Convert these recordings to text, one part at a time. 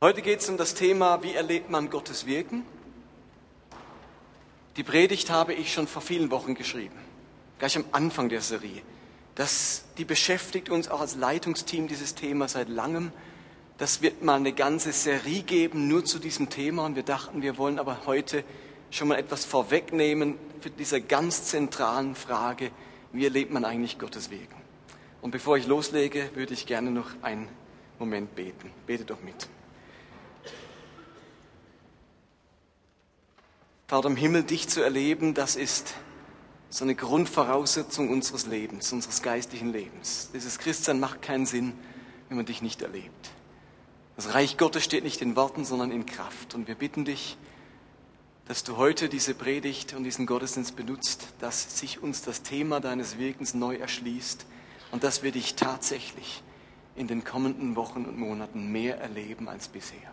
Heute geht es um das Thema, wie erlebt man Gottes Wirken? Die Predigt habe ich schon vor vielen Wochen geschrieben, gleich am Anfang der Serie. Das, die beschäftigt uns auch als Leitungsteam dieses Thema seit langem. Das wird mal eine ganze Serie geben, nur zu diesem Thema. Und wir dachten, wir wollen aber heute schon mal etwas vorwegnehmen für diese ganz zentralen Frage, wie erlebt man eigentlich Gottes Wirken? Und bevor ich loslege, würde ich gerne noch einen Moment beten. Bete doch mit. Vater im Himmel, dich zu erleben, das ist so eine Grundvoraussetzung unseres Lebens, unseres geistlichen Lebens. Dieses Christsein macht keinen Sinn, wenn man dich nicht erlebt. Das Reich Gottes steht nicht in Worten, sondern in Kraft. Und wir bitten dich, dass du heute diese Predigt und diesen Gottesdienst benutzt, dass sich uns das Thema deines Wirkens neu erschließt und dass wir dich tatsächlich in den kommenden Wochen und Monaten mehr erleben als bisher.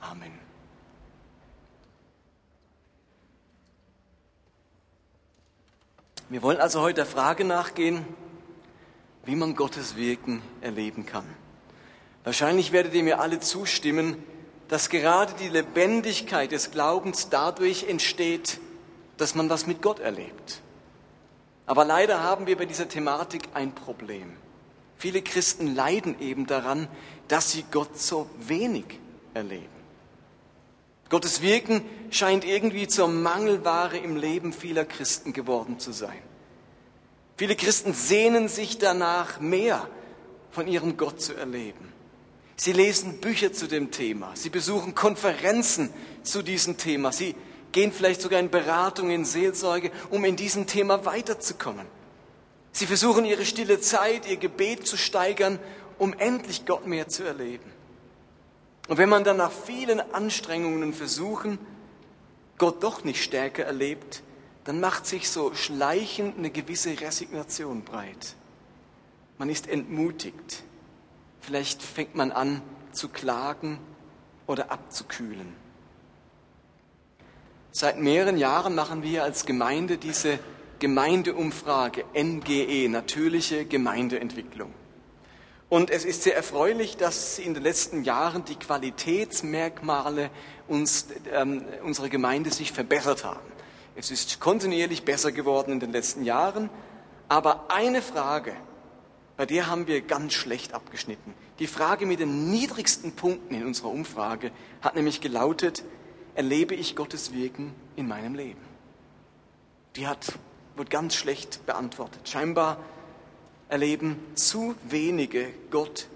Amen. Wir wollen also heute der Frage nachgehen, wie man Gottes Wirken erleben kann. Wahrscheinlich werdet ihr mir alle zustimmen, dass gerade die Lebendigkeit des Glaubens dadurch entsteht, dass man was mit Gott erlebt. Aber leider haben wir bei dieser Thematik ein Problem. Viele Christen leiden eben daran, dass sie Gott so wenig erleben. Gottes Wirken scheint irgendwie zur Mangelware im Leben vieler Christen geworden zu sein. Viele Christen sehnen sich danach, mehr von ihrem Gott zu erleben. Sie lesen Bücher zu dem Thema. Sie besuchen Konferenzen zu diesem Thema. Sie gehen vielleicht sogar in Beratung, in Seelsorge, um in diesem Thema weiterzukommen. Sie versuchen ihre stille Zeit, ihr Gebet zu steigern, um endlich Gott mehr zu erleben. Und wenn man dann nach vielen Anstrengungen und Versuchen Gott doch nicht stärker erlebt, dann macht sich so schleichend eine gewisse Resignation breit. Man ist entmutigt. Vielleicht fängt man an zu klagen oder abzukühlen. Seit mehreren Jahren machen wir als Gemeinde diese Gemeindeumfrage NGE, natürliche Gemeindeentwicklung. Und es ist sehr erfreulich, dass in den letzten Jahren die Qualitätsmerkmale uns, ähm, unserer Gemeinde sich verbessert haben. Es ist kontinuierlich besser geworden in den letzten Jahren. Aber eine Frage, bei der haben wir ganz schlecht abgeschnitten. Die Frage mit den niedrigsten Punkten in unserer Umfrage hat nämlich gelautet, erlebe ich Gottes Wirken in meinem Leben? Die hat, wird ganz schlecht beantwortet. Scheinbar erleben zu wenige Gott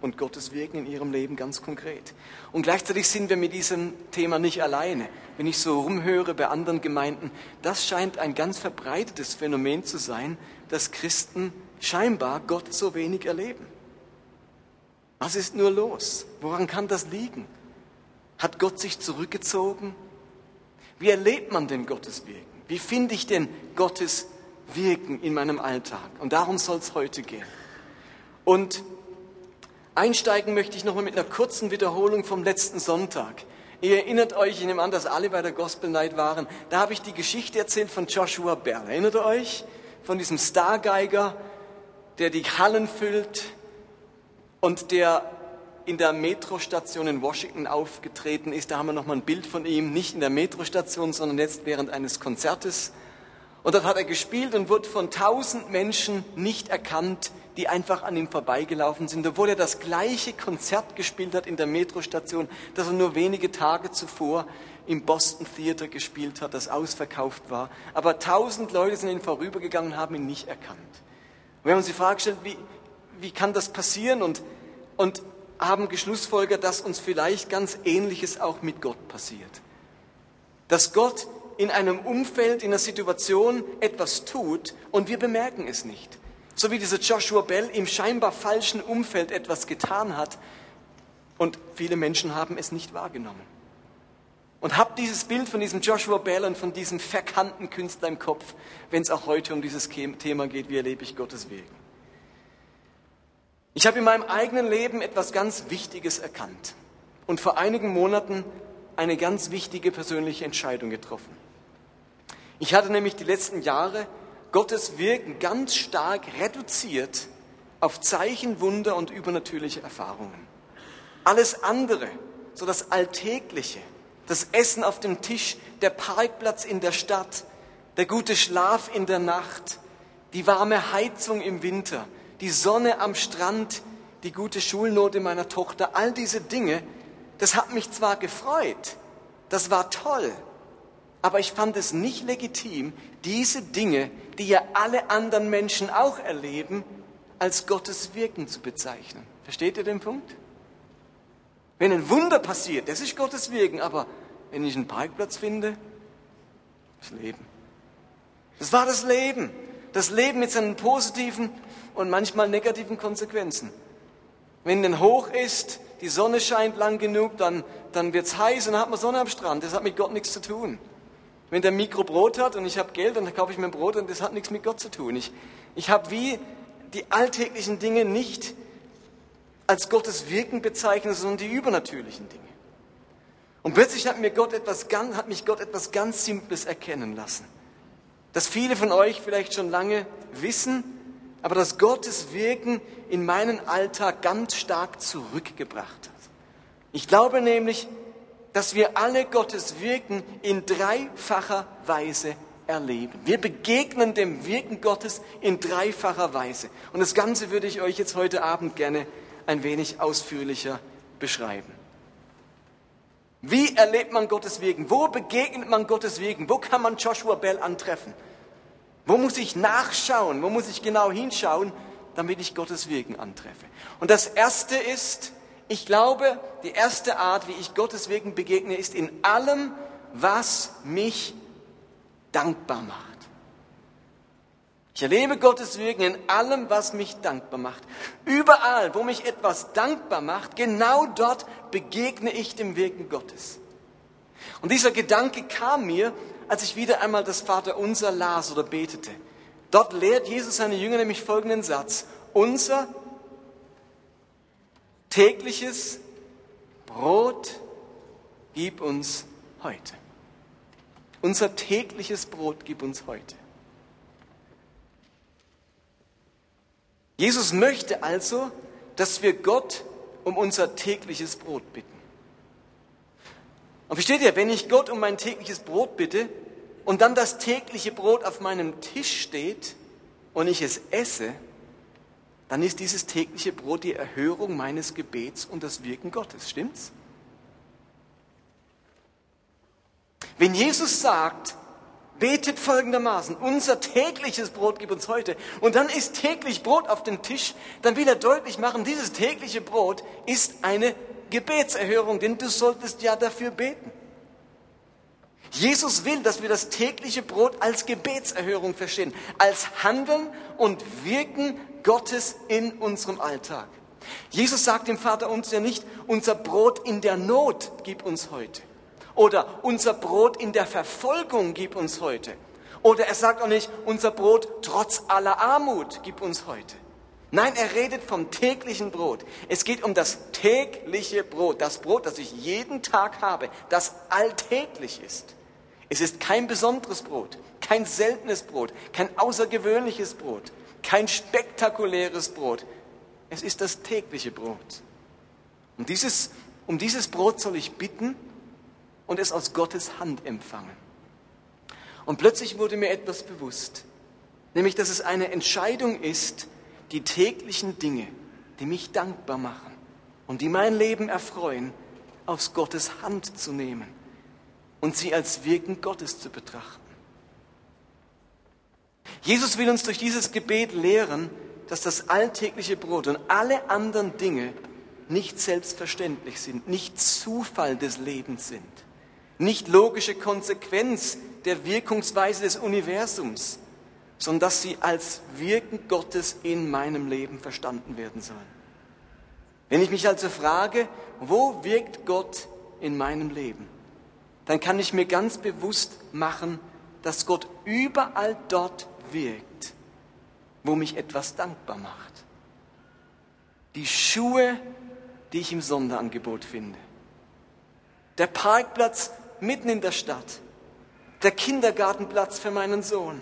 und Gottes Wirken in ihrem Leben ganz konkret. Und gleichzeitig sind wir mit diesem Thema nicht alleine. Wenn ich so rumhöre bei anderen Gemeinden, das scheint ein ganz verbreitetes Phänomen zu sein, dass Christen scheinbar Gott so wenig erleben. Was ist nur los? Woran kann das liegen? Hat Gott sich zurückgezogen? Wie erlebt man denn Gottes Wirken? Wie finde ich denn Gottes wirken in meinem Alltag. Und darum soll es heute gehen. Und einsteigen möchte ich nochmal mit einer kurzen Wiederholung vom letzten Sonntag. Ihr erinnert euch, ich nehme an, dass alle bei der Gospel Night waren. Da habe ich die Geschichte erzählt von Joshua Bell. Erinnert ihr euch? Von diesem Stargeiger, der die Hallen füllt und der in der Metrostation in Washington aufgetreten ist. Da haben wir nochmal ein Bild von ihm, nicht in der Metrostation, sondern jetzt während eines Konzertes. Und dort hat er gespielt und wurde von tausend Menschen nicht erkannt, die einfach an ihm vorbeigelaufen sind, obwohl er das gleiche Konzert gespielt hat in der Metrostation, das er nur wenige Tage zuvor im Boston Theater gespielt hat, das ausverkauft war. Aber tausend Leute sind ihn vorübergegangen und haben ihn nicht erkannt. Und wir haben uns die Frage gestellt, wie, wie kann das passieren? Und, und haben geschlussfolgert, dass uns vielleicht ganz Ähnliches auch mit Gott passiert. Dass Gott in einem Umfeld, in einer Situation etwas tut und wir bemerken es nicht. So wie dieser Joshua Bell im scheinbar falschen Umfeld etwas getan hat und viele Menschen haben es nicht wahrgenommen. Und habt dieses Bild von diesem Joshua Bell und von diesem verkannten Künstler im Kopf, wenn es auch heute um dieses Thema geht, wie erlebe ich Gottes Wegen. Ich habe in meinem eigenen Leben etwas ganz Wichtiges erkannt und vor einigen Monaten eine ganz wichtige persönliche Entscheidung getroffen. Ich hatte nämlich die letzten Jahre Gottes Wirken ganz stark reduziert auf Zeichen, Wunder und übernatürliche Erfahrungen. Alles andere, so das Alltägliche, das Essen auf dem Tisch, der Parkplatz in der Stadt, der gute Schlaf in der Nacht, die warme Heizung im Winter, die Sonne am Strand, die gute Schulnote meiner Tochter, all diese Dinge, das hat mich zwar gefreut, das war toll, aber ich fand es nicht legitim, diese Dinge, die ja alle anderen Menschen auch erleben, als Gottes Wirken zu bezeichnen. Versteht ihr den Punkt? Wenn ein Wunder passiert, das ist Gottes Wirken, aber wenn ich einen Parkplatz finde, das Leben. Das war das Leben. Das Leben mit seinen positiven und manchmal negativen Konsequenzen. Wenn denn hoch ist, die Sonne scheint lang genug, dann, dann es heiß und dann hat man Sonne am Strand. Das hat mit Gott nichts zu tun. Wenn der Mikro Brot hat und ich habe Geld, dann kaufe ich mir Brot und das hat nichts mit Gott zu tun. Ich, ich habe wie die alltäglichen Dinge nicht als Gottes Wirken bezeichnet, sondern die übernatürlichen Dinge. Und plötzlich hat, mir Gott etwas hat mich Gott etwas ganz Simples erkennen lassen. Das viele von euch vielleicht schon lange wissen, aber das Gottes Wirken in meinen Alltag ganz stark zurückgebracht hat. Ich glaube nämlich, dass wir alle Gottes Wirken in dreifacher Weise erleben. Wir begegnen dem Wirken Gottes in dreifacher Weise. Und das Ganze würde ich euch jetzt heute Abend gerne ein wenig ausführlicher beschreiben. Wie erlebt man Gottes Wirken? Wo begegnet man Gottes Wirken? Wo kann man Joshua Bell antreffen? Wo muss ich nachschauen? Wo muss ich genau hinschauen, damit ich Gottes Wirken antreffe? Und das Erste ist, ich glaube, die erste Art, wie ich Gottes Wirken begegne, ist in allem, was mich dankbar macht. Ich erlebe Gottes Wirken in allem, was mich dankbar macht. Überall, wo mich etwas dankbar macht, genau dort begegne ich dem Wirken Gottes. Und dieser Gedanke kam mir, als ich wieder einmal das Vaterunser las oder betete. Dort lehrt Jesus seine Jünger nämlich folgenden Satz. Unser tägliches Brot gib uns heute. Unser tägliches Brot gib uns heute. Jesus möchte also, dass wir Gott um unser tägliches Brot bitten. Und versteht ihr, wenn ich Gott um mein tägliches Brot bitte und dann das tägliche Brot auf meinem Tisch steht und ich es esse, dann ist dieses tägliche Brot die Erhörung meines Gebets und das Wirken Gottes. Stimmt's? Wenn Jesus sagt, betet folgendermaßen, unser tägliches Brot gib uns heute, und dann ist täglich Brot auf dem Tisch, dann will er deutlich machen, dieses tägliche Brot ist eine Gebetserhörung, denn du solltest ja dafür beten. Jesus will, dass wir das tägliche Brot als Gebetserhörung verstehen, als Handeln und Wirken Gottes in unserem Alltag. Jesus sagt dem Vater uns ja nicht, unser Brot in der Not gib uns heute. Oder unser Brot in der Verfolgung gib uns heute. Oder er sagt auch nicht, unser Brot trotz aller Armut gib uns heute. Nein, er redet vom täglichen Brot. Es geht um das tägliche Brot, das Brot, das ich jeden Tag habe, das alltäglich ist. Es ist kein besonderes Brot, kein seltenes Brot, kein außergewöhnliches Brot, kein spektakuläres Brot. Es ist das tägliche Brot. Und dieses, um dieses Brot soll ich bitten und es aus Gottes Hand empfangen. Und plötzlich wurde mir etwas bewusst, nämlich dass es eine Entscheidung ist, die täglichen Dinge, die mich dankbar machen und die mein Leben erfreuen, aus Gottes Hand zu nehmen und sie als Wirken Gottes zu betrachten. Jesus will uns durch dieses Gebet lehren, dass das alltägliche Brot und alle anderen Dinge nicht selbstverständlich sind, nicht Zufall des Lebens sind, nicht logische Konsequenz der Wirkungsweise des Universums, sondern dass sie als Wirken Gottes in meinem Leben verstanden werden sollen. Wenn ich mich also frage, wo wirkt Gott in meinem Leben, dann kann ich mir ganz bewusst machen, dass Gott überall dort wirkt, wo mich etwas dankbar macht. Die Schuhe, die ich im Sonderangebot finde. Der Parkplatz mitten in der Stadt. Der Kindergartenplatz für meinen Sohn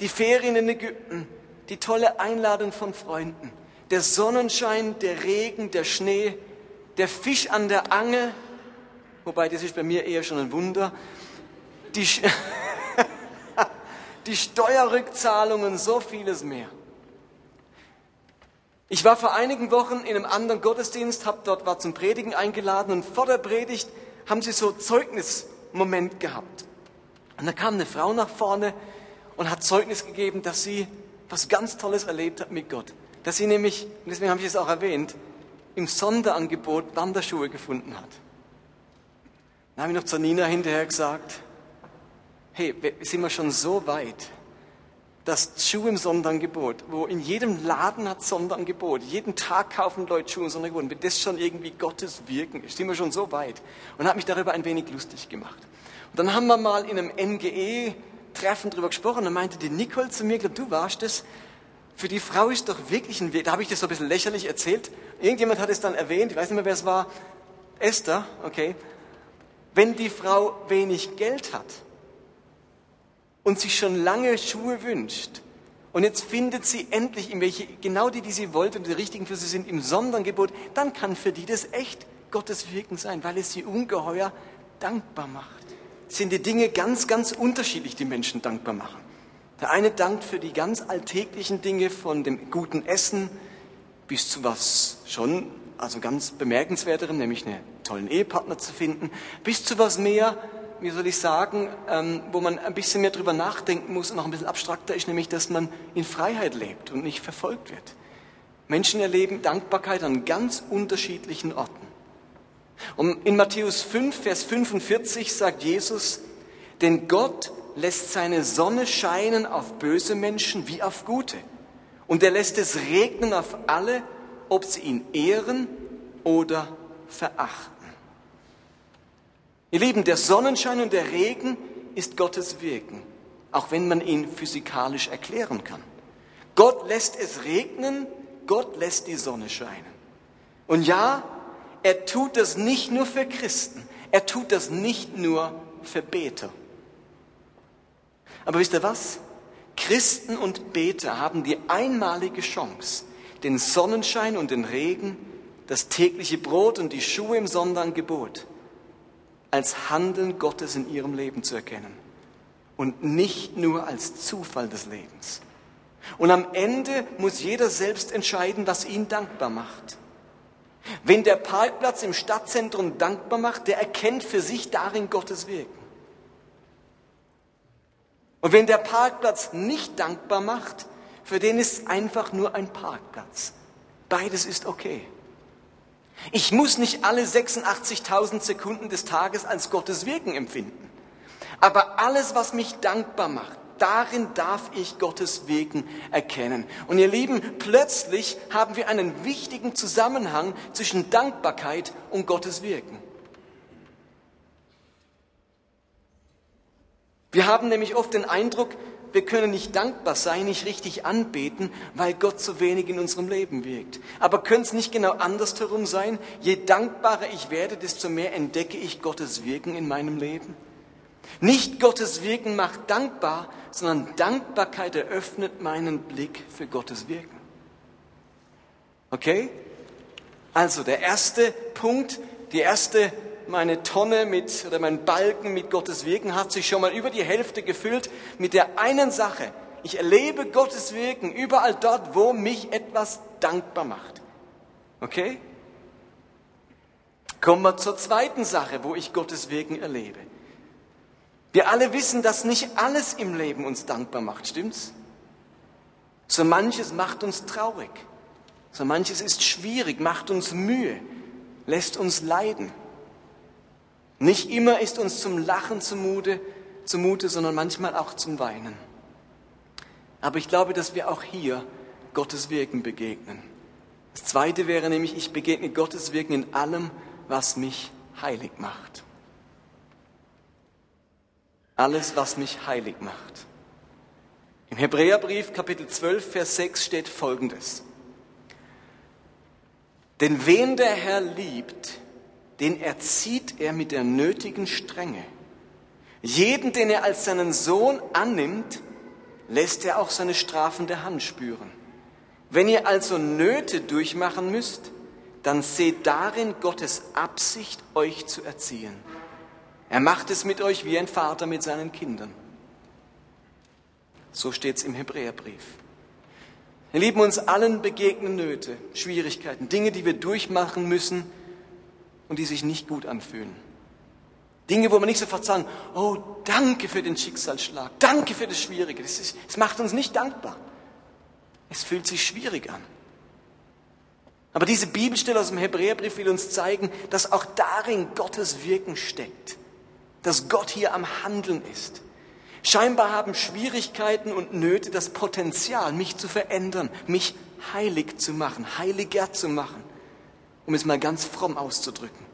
die Ferien in Ägypten, die tolle Einladung von Freunden, der Sonnenschein, der Regen, der Schnee, der Fisch an der Angel, wobei das ist bei mir eher schon ein Wunder, die, die Steuerrückzahlungen, so vieles mehr. Ich war vor einigen Wochen in einem anderen Gottesdienst, hab dort war zum Predigen eingeladen und vor der Predigt haben sie so Zeugnismoment gehabt. Und da kam eine Frau nach vorne und hat Zeugnis gegeben, dass sie was ganz Tolles erlebt hat mit Gott. Dass sie nämlich, und deswegen habe ich es auch erwähnt, im Sonderangebot Wanderschuhe gefunden hat. Dann habe ich noch zur Nina hinterher gesagt, hey, sind wir schon so weit, dass Schuhe im Sonderangebot, wo in jedem Laden hat Sonderangebot, jeden Tag kaufen Leute Schuhe im Sonderangebot, wenn das schon irgendwie Gottes Wirken ist, sind wir schon so weit. Und habe mich darüber ein wenig lustig gemacht. Und dann haben wir mal in einem NGE-Treffen darüber gesprochen, da meinte die Nicole zu mir, glaub, du warst es, für die Frau ist doch wirklich ein Weg, da habe ich das so ein bisschen lächerlich erzählt, irgendjemand hat es dann erwähnt, ich weiß nicht mehr, wer es war, Esther, okay, wenn die Frau wenig Geld hat, und sich schon lange Schuhe wünscht. Und jetzt findet sie endlich welche, genau die, die sie wollte und die richtigen für sie sind, im Sonderangebot, dann kann für die das echt Gottes Wirken sein, weil es sie ungeheuer dankbar macht. Es sind die Dinge ganz, ganz unterschiedlich, die Menschen dankbar machen. Der eine dankt für die ganz alltäglichen Dinge von dem guten Essen bis zu was schon, also ganz bemerkenswerterem, nämlich einen tollen Ehepartner zu finden, bis zu was mehr, wie soll ich sagen, ähm, wo man ein bisschen mehr drüber nachdenken muss und auch ein bisschen abstrakter ist, nämlich, dass man in Freiheit lebt und nicht verfolgt wird. Menschen erleben Dankbarkeit an ganz unterschiedlichen Orten. Und in Matthäus 5, Vers 45 sagt Jesus, denn Gott lässt seine Sonne scheinen auf böse Menschen wie auf gute. Und er lässt es regnen auf alle, ob sie ihn ehren oder verachten. Ihr Lieben, der Sonnenschein und der Regen ist Gottes Wirken, auch wenn man ihn physikalisch erklären kann. Gott lässt es regnen, Gott lässt die Sonne scheinen. Und ja, er tut das nicht nur für Christen, er tut das nicht nur für Beter. Aber wisst ihr was? Christen und Beter haben die einmalige Chance, den Sonnenschein und den Regen, das tägliche Brot und die Schuhe im Sonderangebot als Handeln Gottes in ihrem Leben zu erkennen und nicht nur als Zufall des Lebens. Und am Ende muss jeder selbst entscheiden, was ihn dankbar macht. Wenn der Parkplatz im Stadtzentrum dankbar macht, der erkennt für sich darin Gottes Wirken. Und wenn der Parkplatz nicht dankbar macht, für den ist einfach nur ein Parkplatz. Beides ist okay. Ich muss nicht alle 86.000 Sekunden des Tages als Gottes Wirken empfinden. Aber alles, was mich dankbar macht, darin darf ich Gottes Wirken erkennen. Und ihr Lieben, plötzlich haben wir einen wichtigen Zusammenhang zwischen Dankbarkeit und Gottes Wirken. Wir haben nämlich oft den Eindruck, wir können nicht dankbar sein, nicht richtig anbeten, weil Gott so wenig in unserem Leben wirkt. Aber könnte es nicht genau andersherum sein? Je dankbarer ich werde, desto mehr entdecke ich Gottes Wirken in meinem Leben. Nicht Gottes Wirken macht dankbar, sondern Dankbarkeit eröffnet meinen Blick für Gottes Wirken. Okay? Also der erste Punkt, die erste meine Tonne mit, oder mein Balken mit Gottes Wirken hat sich schon mal über die Hälfte gefüllt mit der einen Sache. Ich erlebe Gottes Wirken überall dort, wo mich etwas dankbar macht. Okay? Kommen wir zur zweiten Sache, wo ich Gottes Wirken erlebe. Wir alle wissen, dass nicht alles im Leben uns dankbar macht, stimmt's? So manches macht uns traurig. So manches ist schwierig, macht uns Mühe, lässt uns leiden. Nicht immer ist uns zum Lachen zumute, zumute, sondern manchmal auch zum Weinen. Aber ich glaube, dass wir auch hier Gottes Wirken begegnen. Das Zweite wäre nämlich, ich begegne Gottes Wirken in allem, was mich heilig macht. Alles, was mich heilig macht. Im Hebräerbrief Kapitel 12, Vers 6 steht Folgendes. Denn wen der Herr liebt, den erzieht er mit der nötigen Strenge. Jeden, den er als seinen Sohn annimmt, lässt er auch seine strafende Hand spüren. Wenn ihr also Nöte durchmachen müsst, dann seht darin Gottes Absicht, euch zu erziehen. Er macht es mit euch wie ein Vater mit seinen Kindern. So steht es im Hebräerbrief. Wir lieben uns allen begegnen Nöte, Schwierigkeiten, Dinge, die wir durchmachen müssen und die sich nicht gut anfühlen. Dinge, wo man nicht sofort sagen, oh, danke für den Schicksalsschlag, danke für das Schwierige. Das, ist, das macht uns nicht dankbar. Es fühlt sich schwierig an. Aber diese Bibelstelle aus dem Hebräerbrief will uns zeigen, dass auch darin Gottes Wirken steckt, dass Gott hier am Handeln ist. Scheinbar haben Schwierigkeiten und Nöte das Potenzial, mich zu verändern, mich heilig zu machen, heiliger zu machen, um es mal ganz fromm auszudrücken.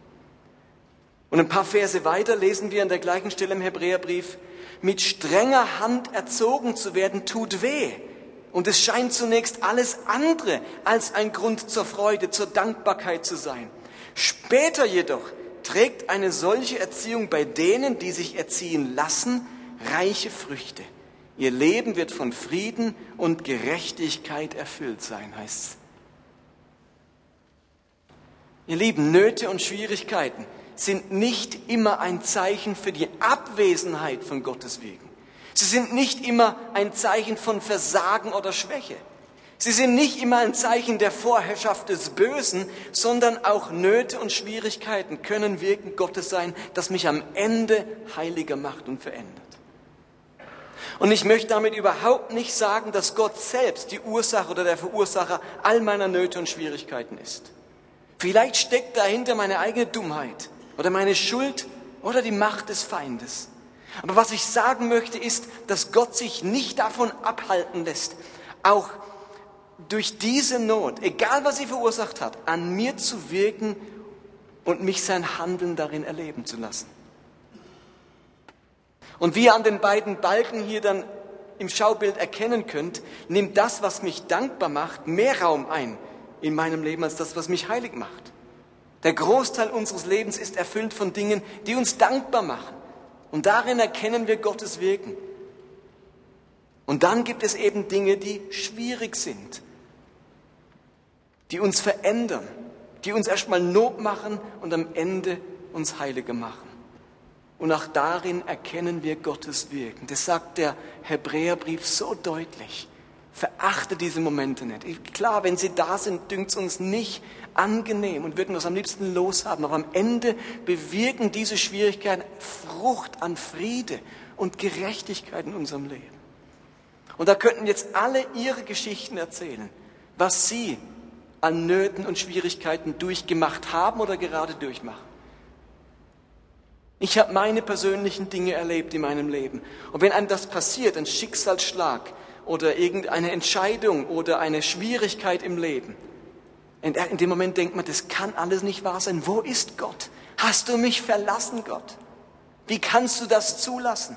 Und ein paar Verse weiter lesen wir an der gleichen Stelle im Hebräerbrief, mit strenger Hand erzogen zu werden, tut weh. Und es scheint zunächst alles andere als ein Grund zur Freude, zur Dankbarkeit zu sein. Später jedoch trägt eine solche Erziehung bei denen, die sich erziehen lassen, reiche Früchte. Ihr Leben wird von Frieden und Gerechtigkeit erfüllt sein, heißt es. Ihr Lieben, Nöte und Schwierigkeiten sind nicht immer ein Zeichen für die Abwesenheit von Gottes Wegen. Sie sind nicht immer ein Zeichen von Versagen oder Schwäche. Sie sind nicht immer ein Zeichen der Vorherrschaft des Bösen, sondern auch Nöte und Schwierigkeiten können Wirken Gottes sein, das mich am Ende heiliger macht und verändert. Und ich möchte damit überhaupt nicht sagen, dass Gott selbst die Ursache oder der Verursacher all meiner Nöte und Schwierigkeiten ist. Vielleicht steckt dahinter meine eigene Dummheit oder meine Schuld oder die Macht des Feindes. Aber was ich sagen möchte ist, dass Gott sich nicht davon abhalten lässt, auch durch diese Not, egal was sie verursacht hat, an mir zu wirken und mich sein Handeln darin erleben zu lassen. Und wie ihr an den beiden Balken hier dann im Schaubild erkennen könnt, nimmt das, was mich dankbar macht, mehr Raum ein in meinem Leben als das, was mich heilig macht. Der Großteil unseres Lebens ist erfüllt von Dingen, die uns dankbar machen. Und darin erkennen wir Gottes Wirken. Und dann gibt es eben Dinge, die schwierig sind, die uns verändern, die uns erstmal Not machen und am Ende uns heiliger machen. Und auch darin erkennen wir Gottes Wirken. Das sagt der Hebräerbrief so deutlich. Verachte diese Momente nicht. Klar, wenn sie da sind, dünkt es uns nicht angenehm und würden uns am liebsten loshaben. Aber am Ende bewirken diese Schwierigkeiten Frucht an Friede und Gerechtigkeit in unserem Leben. Und da könnten jetzt alle ihre Geschichten erzählen, was sie an Nöten und Schwierigkeiten durchgemacht haben oder gerade durchmachen. Ich habe meine persönlichen Dinge erlebt in meinem Leben. Und wenn einem das passiert, ein Schicksalsschlag oder irgendeine Entscheidung oder eine Schwierigkeit im Leben, in dem Moment denkt man, das kann alles nicht wahr sein. Wo ist Gott? Hast du mich verlassen, Gott? Wie kannst du das zulassen?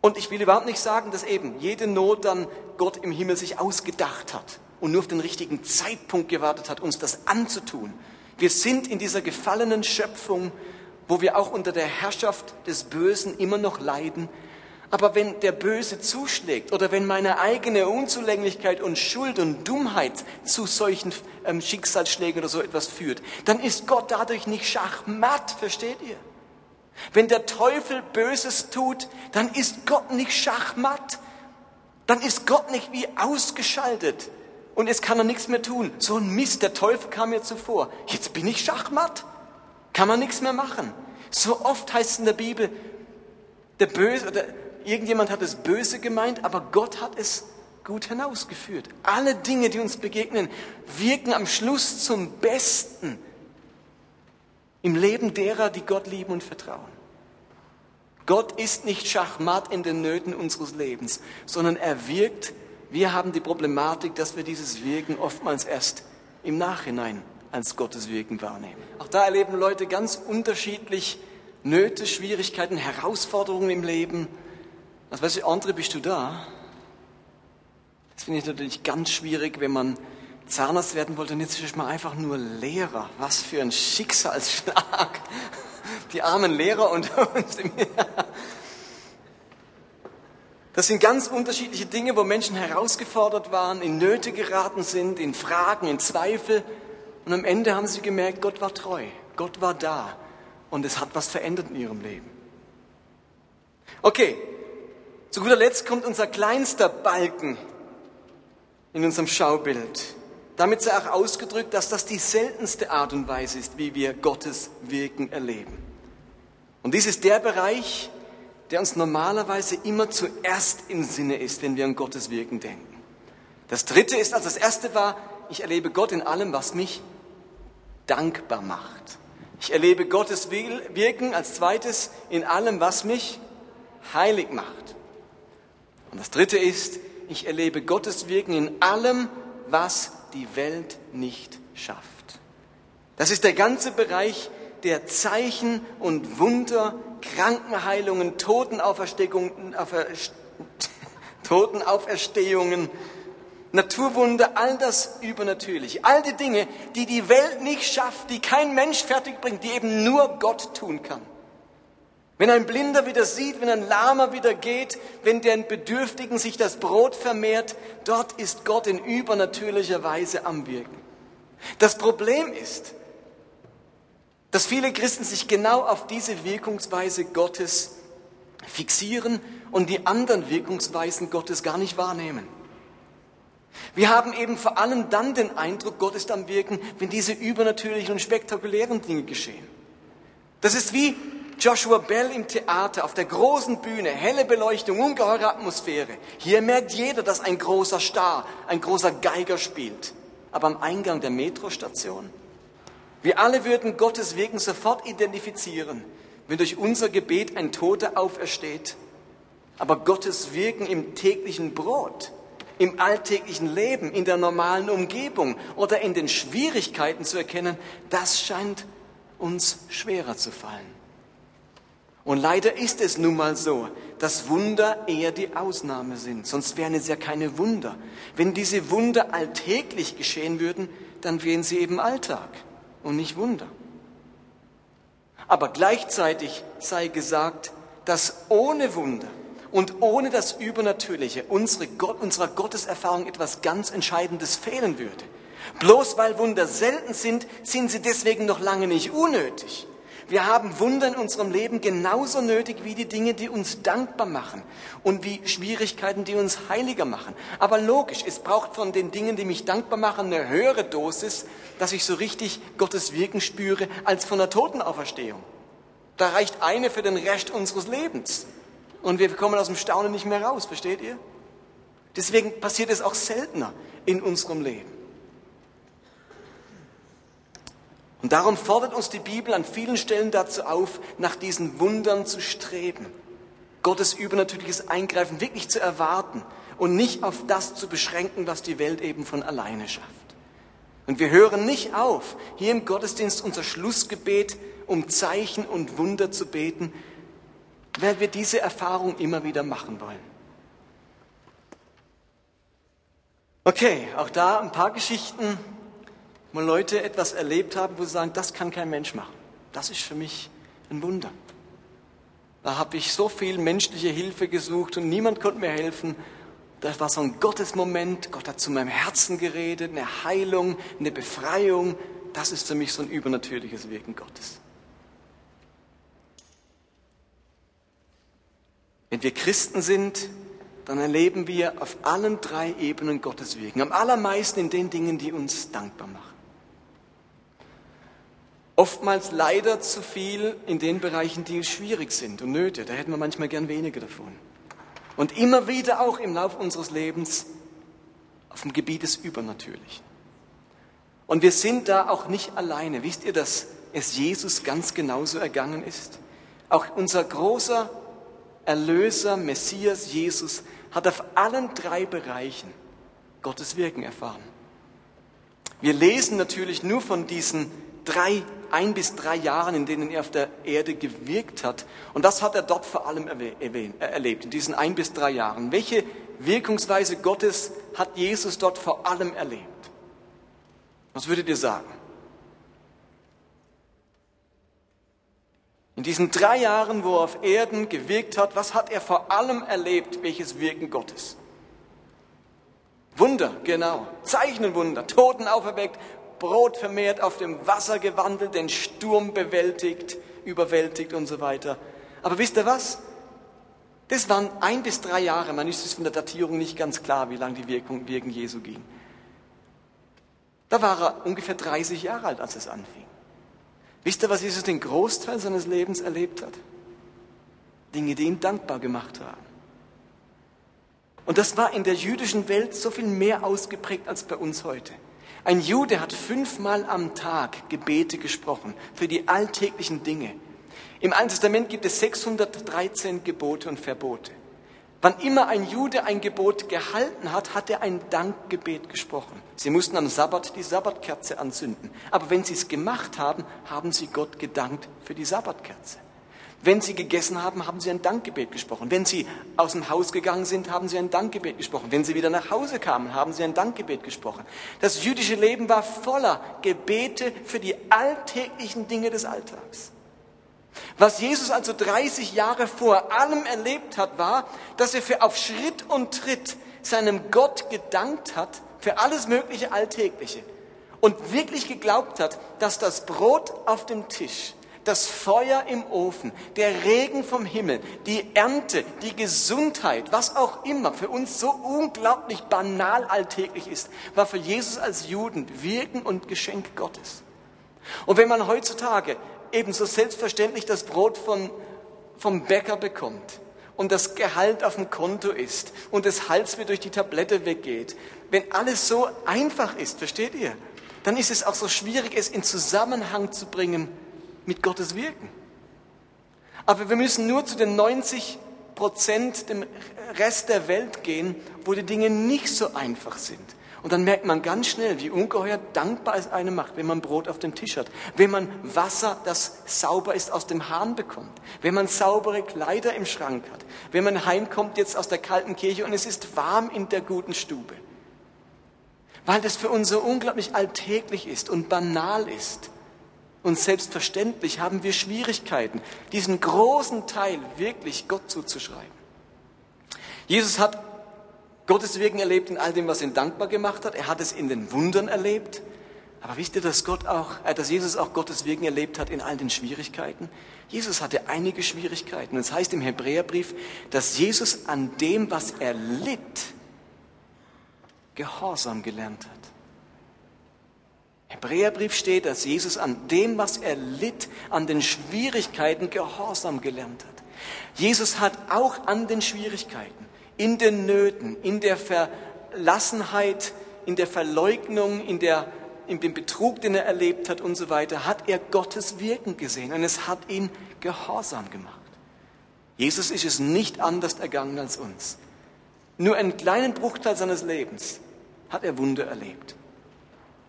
Und ich will überhaupt nicht sagen, dass eben jede Not dann Gott im Himmel sich ausgedacht hat und nur auf den richtigen Zeitpunkt gewartet hat, uns das anzutun. Wir sind in dieser gefallenen Schöpfung wo wir auch unter der Herrschaft des Bösen immer noch leiden. Aber wenn der Böse zuschlägt oder wenn meine eigene Unzulänglichkeit und Schuld und Dummheit zu solchen ähm, Schicksalsschlägen oder so etwas führt, dann ist Gott dadurch nicht schachmatt, versteht ihr? Wenn der Teufel Böses tut, dann ist Gott nicht schachmatt. Dann ist Gott nicht wie ausgeschaltet und es kann er nichts mehr tun. So ein Mist, der Teufel kam mir zuvor. Jetzt bin ich schachmatt. Kann man nichts mehr machen. So oft heißt es in der Bibel, der Böse oder irgendjemand hat es böse gemeint, aber Gott hat es gut hinausgeführt. Alle Dinge, die uns begegnen, wirken am Schluss zum Besten im Leben derer, die Gott lieben und vertrauen. Gott ist nicht Schachmatt in den Nöten unseres Lebens, sondern er wirkt. Wir haben die Problematik, dass wir dieses Wirken oftmals erst im Nachhinein als Gottes Wirken wahrnehmen. Auch da erleben Leute ganz unterschiedlich Nöte, Schwierigkeiten, Herausforderungen im Leben. Was weiß ich, Andre, bist du da? Das finde ich natürlich ganz schwierig, wenn man Zahnarzt werden wollte und jetzt ist man einfach nur Lehrer. Was für ein Schicksalsschlag. Die armen Lehrer unter uns. Das sind ganz unterschiedliche Dinge, wo Menschen herausgefordert waren, in Nöte geraten sind, in Fragen, in Zweifel Und am Ende haben sie gemerkt, Gott war treu, Gott war da und es hat was verändert in ihrem Leben. Okay, zu guter Letzt kommt unser kleinster Balken in unserem Schaubild. Damit sei auch ausgedrückt, dass das die seltenste Art und Weise ist, wie wir Gottes Wirken erleben. Und dies ist der Bereich, der uns normalerweise immer zuerst im Sinne ist, wenn wir an Gottes Wirken denken. Das dritte ist, also das erste war, ich erlebe Gott in allem, was mich dankbar macht. Ich erlebe Gottes Wirken als zweites in allem, was mich heilig macht. Und das dritte ist, ich erlebe Gottes Wirken in allem, was die Welt nicht schafft. Das ist der ganze Bereich der Zeichen und Wunder, Krankenheilungen, Totenauferstehungen, Totenauferstehungen, Naturwunder, all das Übernatürliche. All die Dinge, die die Welt nicht schafft, die kein Mensch fertig bringt, die eben nur Gott tun kann. Wenn ein Blinder wieder sieht, wenn ein Lahmer wieder geht, wenn den Bedürftigen sich das Brot vermehrt, dort ist Gott in übernatürlicher Weise am Wirken. Das Problem ist, dass viele Christen sich genau auf diese Wirkungsweise Gottes fixieren und die anderen Wirkungsweisen Gottes gar nicht wahrnehmen. Wir haben eben vor allem dann den Eindruck, Gott ist am Wirken, wenn diese übernatürlichen und spektakulären Dinge geschehen. Das ist wie Joshua Bell im Theater, auf der großen Bühne, helle Beleuchtung, ungeheure Atmosphäre. Hier merkt jeder, dass ein großer Star, ein großer Geiger spielt. Aber am Eingang der Metrostation, wir alle würden Gottes Wirken sofort identifizieren, wenn durch unser Gebet ein Toter aufersteht. Aber Gottes Wirken im täglichen Brot, im alltäglichen Leben, in der normalen Umgebung oder in den Schwierigkeiten zu erkennen, das scheint uns schwerer zu fallen. Und leider ist es nun mal so, dass Wunder eher die Ausnahme sind. Sonst wären es ja keine Wunder. Wenn diese Wunder alltäglich geschehen würden, dann wären sie eben Alltag und nicht Wunder. Aber gleichzeitig sei gesagt, dass ohne Wunder und ohne das Übernatürliche unsere Gott, unserer Gotteserfahrung etwas ganz Entscheidendes fehlen würde. Bloß weil Wunder selten sind, sind sie deswegen noch lange nicht unnötig. Wir haben Wunder in unserem Leben genauso nötig wie die Dinge, die uns dankbar machen und wie Schwierigkeiten, die uns heiliger machen. Aber logisch, es braucht von den Dingen, die mich dankbar machen, eine höhere Dosis, dass ich so richtig Gottes Wirken spüre, als von der Totenauferstehung. Da reicht eine für den Rest unseres Lebens. Und wir kommen aus dem Staunen nicht mehr raus, versteht ihr? Deswegen passiert es auch seltener in unserem Leben. Und darum fordert uns die Bibel an vielen Stellen dazu auf, nach diesen Wundern zu streben, Gottes übernatürliches Eingreifen wirklich zu erwarten und nicht auf das zu beschränken, was die Welt eben von alleine schafft. Und wir hören nicht auf, hier im Gottesdienst unser Schlussgebet um Zeichen und Wunder zu beten, weil wir diese Erfahrung immer wieder machen wollen. Okay, auch da ein paar Geschichten wo Leute etwas erlebt haben, wo sie sagen, das kann kein Mensch machen. Das ist für mich ein Wunder. Da habe ich so viel menschliche Hilfe gesucht und niemand konnte mir helfen. Das war so ein Gottesmoment. Gott hat zu meinem Herzen geredet, eine Heilung, eine Befreiung. Das ist für mich so ein übernatürliches Wirken Gottes. Wenn wir Christen sind, dann erleben wir auf allen drei Ebenen Gottes Wirken. Am allermeisten in den Dingen, die uns dankbar machen. Oftmals leider zu viel in den Bereichen, die schwierig sind und Nöte. Da hätten wir manchmal gern weniger davon. Und immer wieder auch im Laufe unseres Lebens auf dem Gebiet des Übernatürlichen. Und wir sind da auch nicht alleine. Wisst ihr, dass es Jesus ganz genauso ergangen ist? Auch unser großer Erlöser, Messias Jesus, hat auf allen drei Bereichen Gottes Wirken erfahren. Wir lesen natürlich nur von diesen drei, ein bis drei Jahren, in denen er auf der Erde gewirkt hat. Und das hat er dort vor allem äh, erlebt, in diesen ein bis drei Jahren. Welche Wirkungsweise Gottes hat Jesus dort vor allem erlebt? Was würdet ihr sagen? In diesen drei Jahren, wo er auf Erden gewirkt hat, was hat er vor allem erlebt, welches Wirken Gottes? Wunder, genau. Zeichnen Wunder, Toten auferweckt, Brot vermehrt, auf dem Wasser gewandelt, den Sturm bewältigt, überwältigt und so weiter. Aber wisst ihr was? Das waren ein bis drei Jahre, man ist es von der Datierung nicht ganz klar, wie lange die Wirkung, Wirken Jesu ging. Da war er ungefähr 30 Jahre alt, als es anfing. Wisst ihr, was Jesus den Großteil seines Lebens erlebt hat? Dinge, die ihn dankbar gemacht haben. Und das war in der jüdischen Welt so viel mehr ausgeprägt als bei uns heute. Ein Jude hat fünfmal am Tag Gebete gesprochen für die alltäglichen Dinge. Im Alten Testament gibt es 613 Gebote und Verbote. Wann immer ein Jude ein Gebot gehalten hat, hat er ein Dankgebet gesprochen. Sie mussten am Sabbat die Sabbatkerze anzünden. Aber wenn sie es gemacht haben, haben sie Gott gedankt für die Sabbatkerze. Wenn sie gegessen haben, haben sie ein Dankgebet gesprochen. Wenn sie aus dem Haus gegangen sind, haben sie ein Dankgebet gesprochen. Wenn sie wieder nach Hause kamen, haben sie ein Dankgebet gesprochen. Das jüdische Leben war voller Gebete für die alltäglichen Dinge des Alltags. Was Jesus also 30 Jahre vor allem erlebt hat, war, dass er für auf Schritt und Tritt seinem Gott gedankt hat für alles mögliche Alltägliche und wirklich geglaubt hat, dass das Brot auf dem Tisch, das Feuer im Ofen, der Regen vom Himmel, die Ernte, die Gesundheit, was auch immer für uns so unglaublich banal alltäglich ist, war für Jesus als Juden Wirken und Geschenk Gottes. Und wenn man heutzutage ebenso selbstverständlich das Brot von, vom Bäcker bekommt und das Gehalt auf dem Konto ist und das Halsweh durch die Tablette weggeht, wenn alles so einfach ist, versteht ihr, dann ist es auch so schwierig, es in Zusammenhang zu bringen mit Gottes Wirken. Aber wir müssen nur zu den 90 Prozent dem Rest der Welt gehen, wo die Dinge nicht so einfach sind. Und dann merkt man ganz schnell, wie ungeheuer dankbar es einem macht, wenn man Brot auf dem Tisch hat, wenn man Wasser, das sauber ist, aus dem Hahn bekommt, wenn man saubere Kleider im Schrank hat, wenn man heimkommt jetzt aus der kalten Kirche und es ist warm in der guten Stube. Weil das für uns so unglaublich alltäglich ist und banal ist. Und selbstverständlich haben wir Schwierigkeiten, diesen großen Teil wirklich Gott zuzuschreiben. Jesus hat Gottes Wirken erlebt in all dem, was ihn dankbar gemacht hat. Er hat es in den Wundern erlebt. Aber wisst ihr, dass Gott auch, äh, dass Jesus auch Gottes Wirken erlebt hat in all den Schwierigkeiten? Jesus hatte einige Schwierigkeiten. Und es heißt im Hebräerbrief, dass Jesus an dem, was er litt, Gehorsam gelernt hat. Hebräerbrief steht, dass Jesus an dem, was er litt, an den Schwierigkeiten Gehorsam gelernt hat. Jesus hat auch an den Schwierigkeiten in den Nöten, in der Verlassenheit, in der Verleugnung, in, der, in dem Betrug, den er erlebt hat und so weiter, hat er Gottes Wirken gesehen und es hat ihn gehorsam gemacht. Jesus ist es nicht anders ergangen als uns. Nur einen kleinen Bruchteil seines Lebens hat er Wunder erlebt.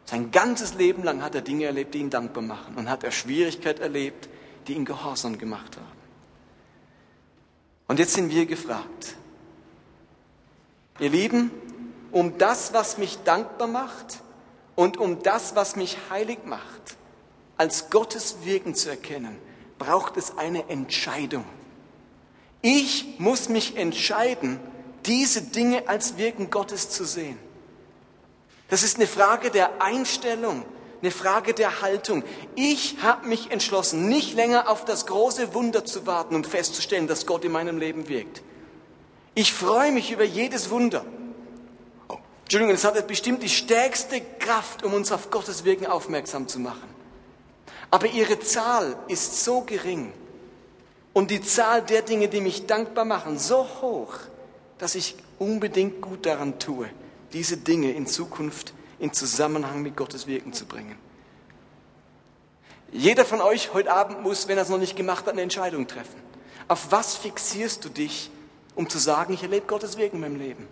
Sein ganzes Leben lang hat er Dinge erlebt, die ihn dankbar machen und hat er Schwierigkeit erlebt, die ihn gehorsam gemacht haben. Und jetzt sind wir gefragt, Ihr Lieben, um das, was mich dankbar macht und um das, was mich heilig macht, als Gottes Wirken zu erkennen, braucht es eine Entscheidung. Ich muss mich entscheiden, diese Dinge als Wirken Gottes zu sehen. Das ist eine Frage der Einstellung, eine Frage der Haltung. Ich habe mich entschlossen, nicht länger auf das große Wunder zu warten, um festzustellen, dass Gott in meinem Leben wirkt. Ich freue mich über jedes Wunder. Oh, Entschuldigung, es hat bestimmt die stärkste Kraft, um uns auf Gottes Wirken aufmerksam zu machen. Aber ihre Zahl ist so gering und die Zahl der Dinge, die mich dankbar machen, so hoch, dass ich unbedingt gut daran tue, diese Dinge in Zukunft in Zusammenhang mit Gottes Wirken zu bringen. Jeder von euch heute Abend muss, wenn er es noch nicht gemacht hat, eine Entscheidung treffen. Auf was fixierst du dich um zu sagen, ich erlebe Gottes Wirken in meinem Leben.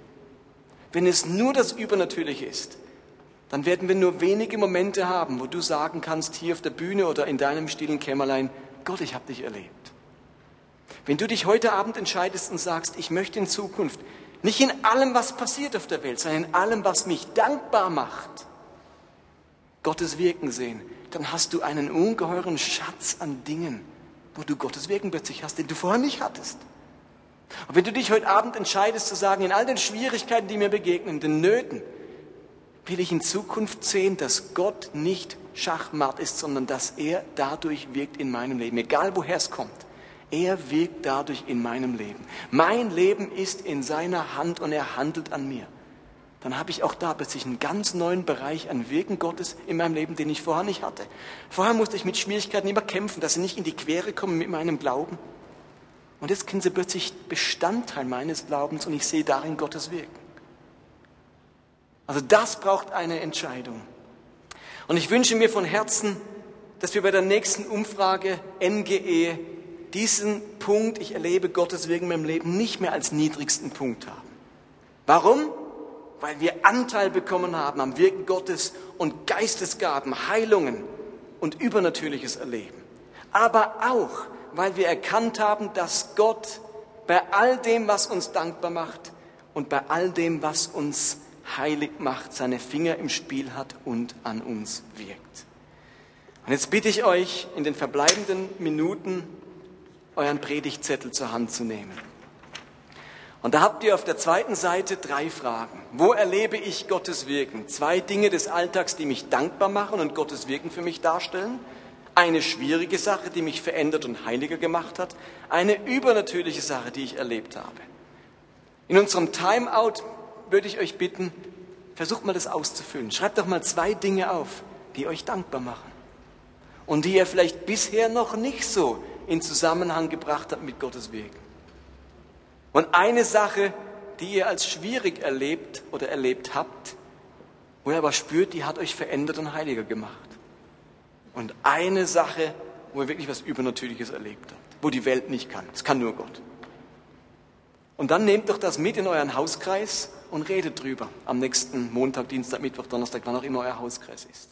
Wenn es nur das Übernatürliche ist, dann werden wir nur wenige Momente haben, wo du sagen kannst, hier auf der Bühne oder in deinem stillen Kämmerlein, Gott, ich habe dich erlebt. Wenn du dich heute Abend entscheidest und sagst, ich möchte in Zukunft nicht in allem, was passiert auf der Welt, sondern in allem, was mich dankbar macht, Gottes Wirken sehen, dann hast du einen ungeheuren Schatz an Dingen, wo du Gottes Wirken plötzlich hast, den du vorher nicht hattest. Und wenn du dich heute Abend entscheidest zu sagen, in all den Schwierigkeiten, die mir begegnen, den Nöten, will ich in Zukunft sehen, dass Gott nicht Schachmatt ist, sondern dass er dadurch wirkt in meinem Leben, egal woher es kommt. Er wirkt dadurch in meinem Leben. Mein Leben ist in seiner Hand und er handelt an mir. Dann habe ich auch da plötzlich einen ganz neuen Bereich an Wirken Gottes in meinem Leben, den ich vorher nicht hatte. Vorher musste ich mit Schwierigkeiten immer kämpfen, dass sie nicht in die Quere kommen mit meinem Glauben. Und jetzt sind sie plötzlich Bestandteil meines Glaubens und ich sehe darin Gottes Wirken. Also das braucht eine Entscheidung. Und ich wünsche mir von Herzen, dass wir bei der nächsten Umfrage NGE diesen Punkt, ich erlebe Gottes Wirken in meinem Leben, nicht mehr als niedrigsten Punkt haben. Warum? Weil wir Anteil bekommen haben am Wirken Gottes und Geistesgaben, Heilungen und Übernatürliches erleben. Aber auch, weil wir erkannt haben, dass Gott bei all dem, was uns dankbar macht und bei all dem, was uns heilig macht, seine Finger im Spiel hat und an uns wirkt. Und jetzt bitte ich euch, in den verbleibenden Minuten euren Predigtzettel zur Hand zu nehmen. Und da habt ihr auf der zweiten Seite drei Fragen. Wo erlebe ich Gottes Wirken? Zwei Dinge des Alltags, die mich dankbar machen und Gottes Wirken für mich darstellen. Eine schwierige Sache, die mich verändert und heiliger gemacht hat. Eine übernatürliche Sache, die ich erlebt habe. In unserem Timeout würde ich euch bitten, versucht mal das auszufüllen. Schreibt doch mal zwei Dinge auf, die euch dankbar machen. Und die ihr vielleicht bisher noch nicht so in Zusammenhang gebracht habt mit Gottes Wirken. Und eine Sache, die ihr als schwierig erlebt oder erlebt habt, wo ihr aber spürt, die hat euch verändert und heiliger gemacht. Und eine Sache, wo ihr wirklich was Übernatürliches erlebt habt, wo die Welt nicht kann. Es kann nur Gott. Und dann nehmt doch das mit in euren Hauskreis und redet drüber am nächsten Montag, Dienstag, Mittwoch, Donnerstag, wann auch immer euer Hauskreis ist.